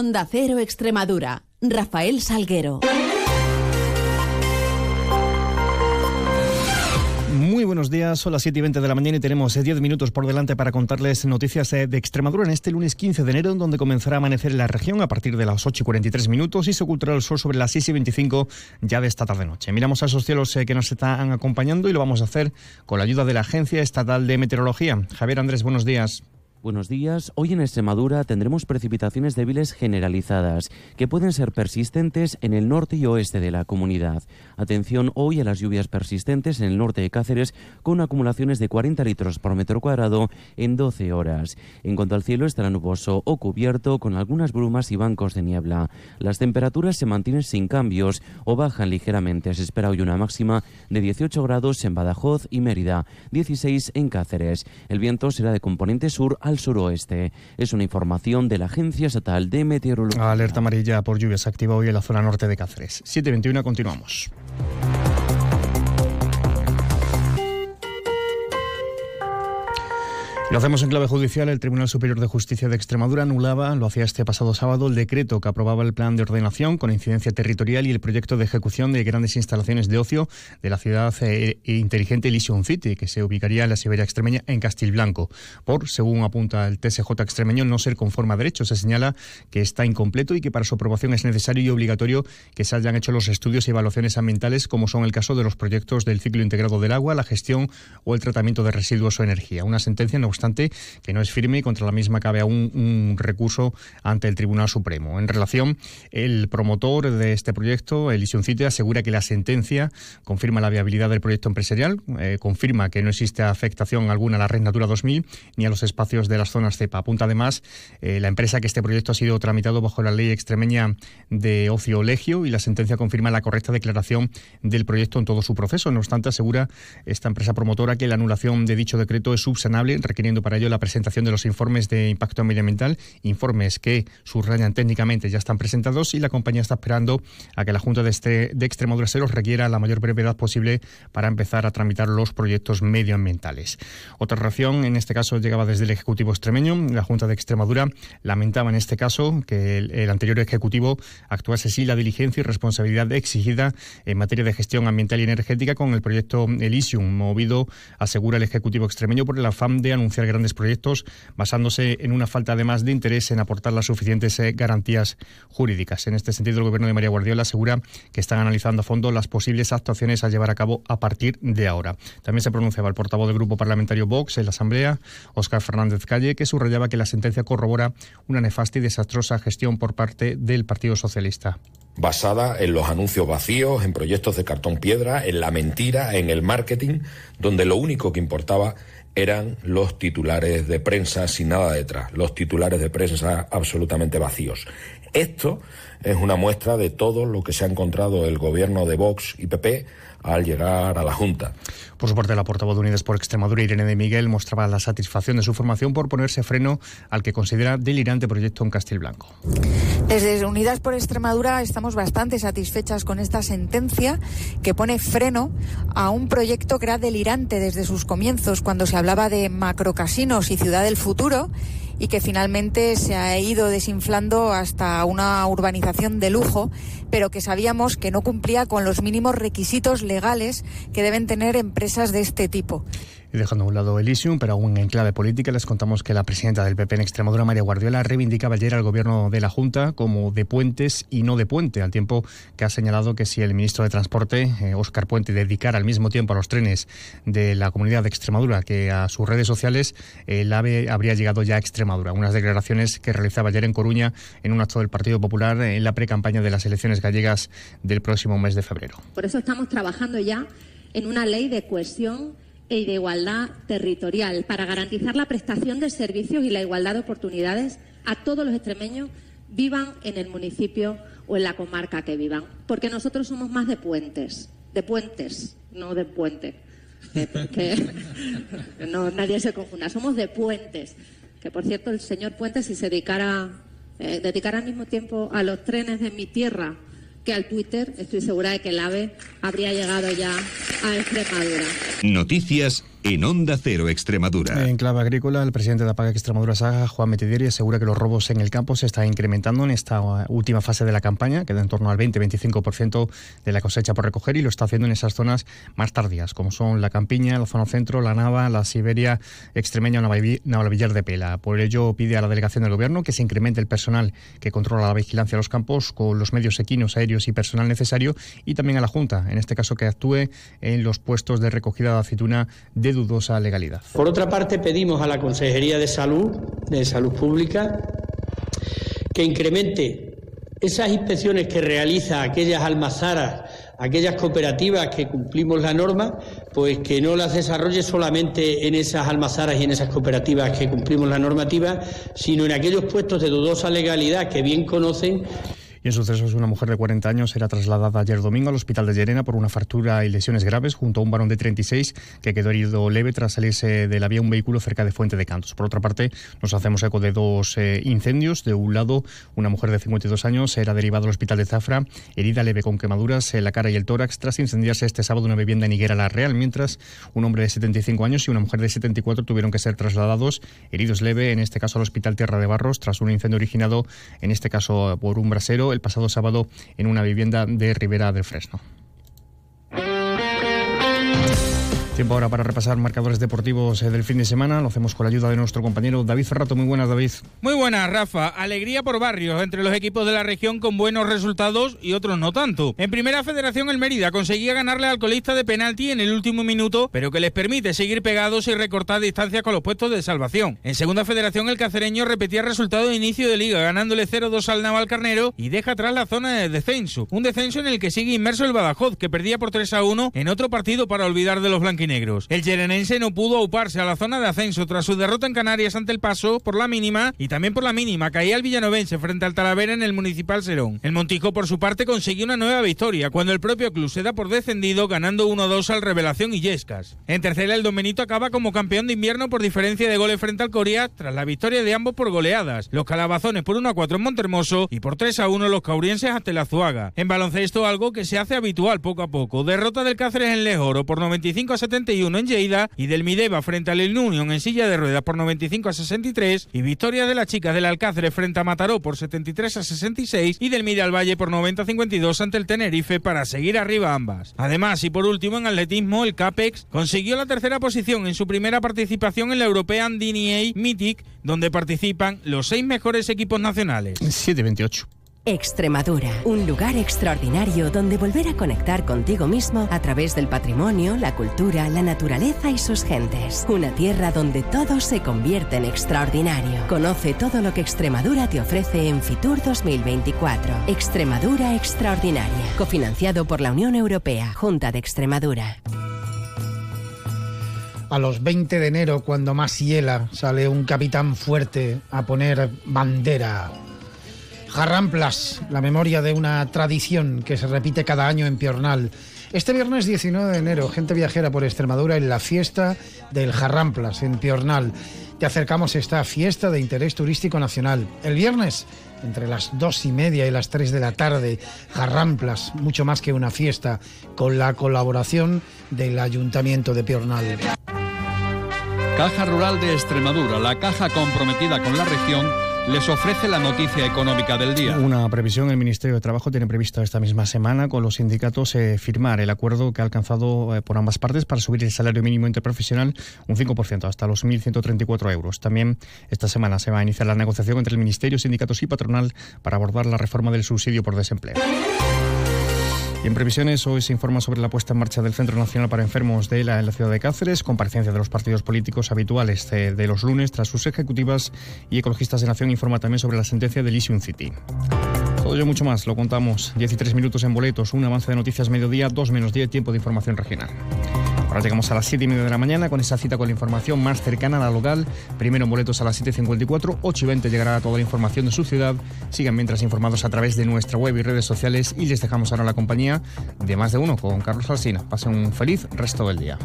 Onda Cero Extremadura. Rafael Salguero. Muy buenos días, son las 7 y 20 de la mañana y tenemos 10 eh, minutos por delante para contarles noticias eh, de Extremadura en este lunes 15 de enero, donde comenzará a amanecer en la región a partir de las 8 y 43 minutos y se ocultará el sol sobre las 6 y 25 ya de esta tarde-noche. Miramos a esos cielos eh, que nos están acompañando y lo vamos a hacer con la ayuda de la Agencia Estatal de Meteorología. Javier Andrés, buenos días. Buenos días. Hoy en Extremadura tendremos precipitaciones débiles generalizadas que pueden ser persistentes en el norte y oeste de la comunidad. Atención hoy a las lluvias persistentes en el norte de Cáceres con acumulaciones de 40 litros por metro cuadrado en 12 horas. En cuanto al cielo estará nuboso o cubierto con algunas brumas y bancos de niebla. Las temperaturas se mantienen sin cambios o bajan ligeramente. Se espera hoy una máxima de 18 grados en Badajoz y Mérida, 16 en Cáceres. El viento será de componente sur al suroeste. Es una información de la Agencia Estatal de Meteorología. Alerta amarilla por lluvias activa hoy en la zona norte de Cáceres. 7.21, continuamos. Lo hacemos en clave judicial. El Tribunal Superior de Justicia de Extremadura anulaba, lo hacía este pasado sábado, el decreto que aprobaba el plan de ordenación con incidencia territorial y el proyecto de ejecución de grandes instalaciones de ocio de la ciudad eh, inteligente Elysium City, que se ubicaría en la Siberia extremeña en Castilblanco. Por, según apunta el TSJ extremeño, no ser conforme a derecho. Se señala que está incompleto y que para su aprobación es necesario y obligatorio que se hayan hecho los estudios y evaluaciones ambientales, como son el caso de los proyectos del ciclo integrado del agua, la gestión o el tratamiento de residuos o energía. Una sentencia, no obstante, que no es firme y contra la misma cabe aún un recurso ante el Tribunal Supremo. En relación, el promotor de este proyecto, Elysium City, asegura que la sentencia confirma la viabilidad del proyecto empresarial, eh, confirma que no existe afectación alguna a la Red Natura 2000 ni a los espacios de las zonas CEPA. Apunta además eh, la empresa que este proyecto ha sido tramitado bajo la ley extremeña de ocio legio y la sentencia confirma la correcta declaración del proyecto en todo su proceso. No obstante, asegura esta empresa promotora que la anulación de dicho decreto es subsanable, requiriendo para ello la presentación de los informes de impacto medioambiental, informes que subrayan técnicamente ya están presentados y la compañía está esperando a que la Junta de, este, de Extremadura se los requiera la mayor brevedad posible para empezar a tramitar los proyectos medioambientales. Otra reacción, en este caso, llegaba desde el Ejecutivo extremeño. La Junta de Extremadura lamentaba en este caso que el, anterior Ejecutivo actuase sin la diligencia y responsabilidad exigida en materia de gestión ambiental y energética con el proyecto Elysium, movido, asegura el Ejecutivo extremeño, por el afán de anunciar grandes proyectos basándose en una falta además de interés en aportar las suficientes eh, garantías jurídicas. En este sentido, el Gobierno de María Guardiola asegura que están analizando a fondo las posibles actuaciones a llevar a cabo a partir de ahora. También se pronunciaba el portavoz del Grupo Parlamentario Vox en la Asamblea, Óscar Fernández Calle, que subrayaba que la sentencia corrobora una nefasta y desastrosa gestión por parte del Partido Socialista basada en los anuncios vacíos, en proyectos de cartón piedra, en la mentira, en el marketing, donde lo único que importaba eran los titulares de prensa sin nada detrás, los titulares de prensa absolutamente vacíos. Esto es una muestra de todo lo que se ha encontrado el gobierno de Vox y PP al llegar a la Junta. Por su parte, la portavoz de Unidas por Extremadura, Irene de Miguel, mostraba la satisfacción de su formación por ponerse freno al que considera delirante proyecto en Castilblanco. Desde Unidas por Extremadura estamos bastante satisfechas con esta sentencia que pone freno a un proyecto que era delirante desde sus comienzos, cuando se hablaba de macrocasinos y ciudad del futuro y que finalmente se ha ido desinflando hasta una urbanización de lujo, pero que sabíamos que no cumplía con los mínimos requisitos legales que deben tener empresas de este tipo. Y dejando a un lado Elysium, pero aún en clave política, les contamos que la presidenta del PP en Extremadura, María Guardiola, reivindicaba ayer al gobierno de la Junta como de puentes y no de puente, al tiempo que ha señalado que si el ministro de Transporte, Óscar eh, Puente, dedicara al mismo tiempo a los trenes de la comunidad de Extremadura que a sus redes sociales, el AVE habría llegado ya a Extremadura. Unas declaraciones que realizaba ayer en Coruña en un acto del Partido Popular en la pre-campaña de las elecciones gallegas del próximo mes de febrero. Por eso estamos trabajando ya en una ley de cohesión y de igualdad territorial para garantizar la prestación de servicios y la igualdad de oportunidades a todos los extremeños, vivan en el municipio o en la comarca que vivan. Porque nosotros somos más de puentes, de puentes, no de puente. Que, no, nadie se confunda, somos de puentes. Que por cierto, el señor Puente, si se dedicara, eh, dedicara al mismo tiempo a los trenes de mi tierra que al Twitter, estoy segura de que el AVE habría llegado ya a Extremadura. Noticias en Onda Cero Extremadura. En clave agrícola, el presidente de APAC Extremadura Saga, Juan Metideri, asegura que los robos en el campo se están incrementando en esta última fase de la campaña, que da en torno al 20-25% de la cosecha por recoger y lo está haciendo en esas zonas más tardías, como son la Campiña, la zona centro, la Nava, la Siberia extremeña o Villar de Pela. Por ello pide a la delegación del gobierno que se incremente el personal que controla la vigilancia de los campos con los medios equinos, aéreos y personal necesario y también a la Junta, en este caso que actúe en los puestos de recogida de aceituna de Por otra parte, pedimos a la Consejería de Salud, de Salud Pública, que incremente esas inspecciones que realiza aquellas almazaras, aquellas cooperativas que cumplimos la norma, pues que no las desarrolle solamente en esas almazaras y en esas cooperativas que cumplimos la normativa, sino en aquellos puestos de dudosa legalidad que bien conocen en sucesos, una mujer de 40 años era trasladada ayer domingo al hospital de Llerena por una fractura y lesiones graves junto a un varón de 36 que quedó herido leve tras salirse de la vía un vehículo cerca de Fuente de Cantos. Por otra parte, nos hacemos eco de dos eh, incendios. De un lado, una mujer de 52 años era derivada al hospital de Zafra, herida leve con quemaduras en la cara y el tórax tras incendiarse este sábado una vivienda en Higuera La Real, mientras un hombre de 75 años y una mujer de 74 tuvieron que ser trasladados heridos leve, en este caso al hospital Tierra de Barros, tras un incendio originado, en este caso por un brasero, el pasado sábado en una vivienda de Ribera del Fresno. Tiempo ahora para repasar marcadores deportivos eh, del fin de semana. Lo hacemos con la ayuda de nuestro compañero David Ferrato. Muy buenas, David. Muy buenas, Rafa. Alegría por barrios entre los equipos de la región con buenos resultados y otros no tanto. En primera federación, el Mérida conseguía ganarle al colista de penalti en el último minuto, pero que les permite seguir pegados y recortar distancias con los puestos de salvación. En segunda federación, el cacereño repetía resultado de inicio de liga, ganándole 0-2 al Naval Carnero y deja atrás la zona de descenso. Un descenso en el que sigue inmerso el Badajoz, que perdía por 3-1 en otro partido para olvidar de los blanquines negros. El yerenense no pudo auparse a la zona de ascenso tras su derrota en Canarias ante el Paso por la mínima y también por la mínima caía el villanovense frente al Talavera en el Municipal Serón. El Montijo por su parte consiguió una nueva victoria cuando el propio club se da por descendido ganando 1-2 al Revelación y Yescas. En tercera el Domenito acaba como campeón de invierno por diferencia de goles frente al Corea tras la victoria de ambos por goleadas. Los calabazones por 1-4 en Montermoso y por 3-1 los caurienses ante la Zuaga. En baloncesto algo que se hace habitual poco a poco. Derrota del Cáceres en Lejoro por 95 71 en Lleida y del Mideva frente al El Union en silla de ruedas por 95 a 63 y victoria de las chicas del Alcáceres frente a Mataró por 73 a 66 y del Mide al Valle por 90 a 52 ante el Tenerife para seguir arriba ambas. Además y por último en atletismo el Capex consiguió la tercera posición en su primera participación en la European DNA Mythic donde participan los seis mejores equipos nacionales. 728. Extremadura, un lugar extraordinario donde volver a conectar contigo mismo a través del patrimonio, la cultura, la naturaleza y sus gentes. Una tierra donde todo se convierte en extraordinario. Conoce todo lo que Extremadura te ofrece en Fitur 2024. Extremadura Extraordinaria, cofinanciado por la Unión Europea, Junta de Extremadura. A los 20 de enero, cuando más hiela, sale un capitán fuerte a poner bandera Jarramplas, la memoria de una tradición que se repite cada año en Piornal. Este viernes 19 de enero, gente viajera por Extremadura en la fiesta del Jarramplas en Piornal. Te acercamos a esta fiesta de interés turístico nacional. El viernes, entre las dos y media y las tres de la tarde, Jarramplas, mucho más que una fiesta, con la colaboración del Ayuntamiento de Piornal. Caja Rural de Extremadura, la caja comprometida con la región les ofrece la noticia económica del día. Una previsión, el Ministerio de Trabajo tiene previsto esta misma semana con los sindicatos eh, firmar el acuerdo que ha alcanzado eh, por ambas partes para subir el salario mínimo interprofesional un 5% hasta los 1.134 euros. También esta semana se va a iniciar la negociación entre el Ministerio, sindicatos y patronal para abordar la reforma del subsidio por desempleo. En previsiones, hoy se informa sobre la puesta en marcha del Centro Nacional para Enfermos de la, en la ciudad de Cáceres, comparecencia de los partidos políticos habituales de, los lunes tras sus ejecutivas y Ecologistas de Nación informa también sobre la sentencia del Elysium City. Todo ello mucho más, lo contamos. 13 minutos en boletos, un avance de noticias mediodía, 2 menos 10, tiempo de información regional. Ahora llegamos a las 7 y media de la mañana con esa cita con la información más cercana a la local. Primero en boletos a las 7.54, 8 y 20 llegará toda la información de su ciudad. Sigan mientras informados a través de nuestra web y redes sociales y les dejamos ahora la compañía de más de uno con Carlos Alsina. Pasen un feliz resto del día.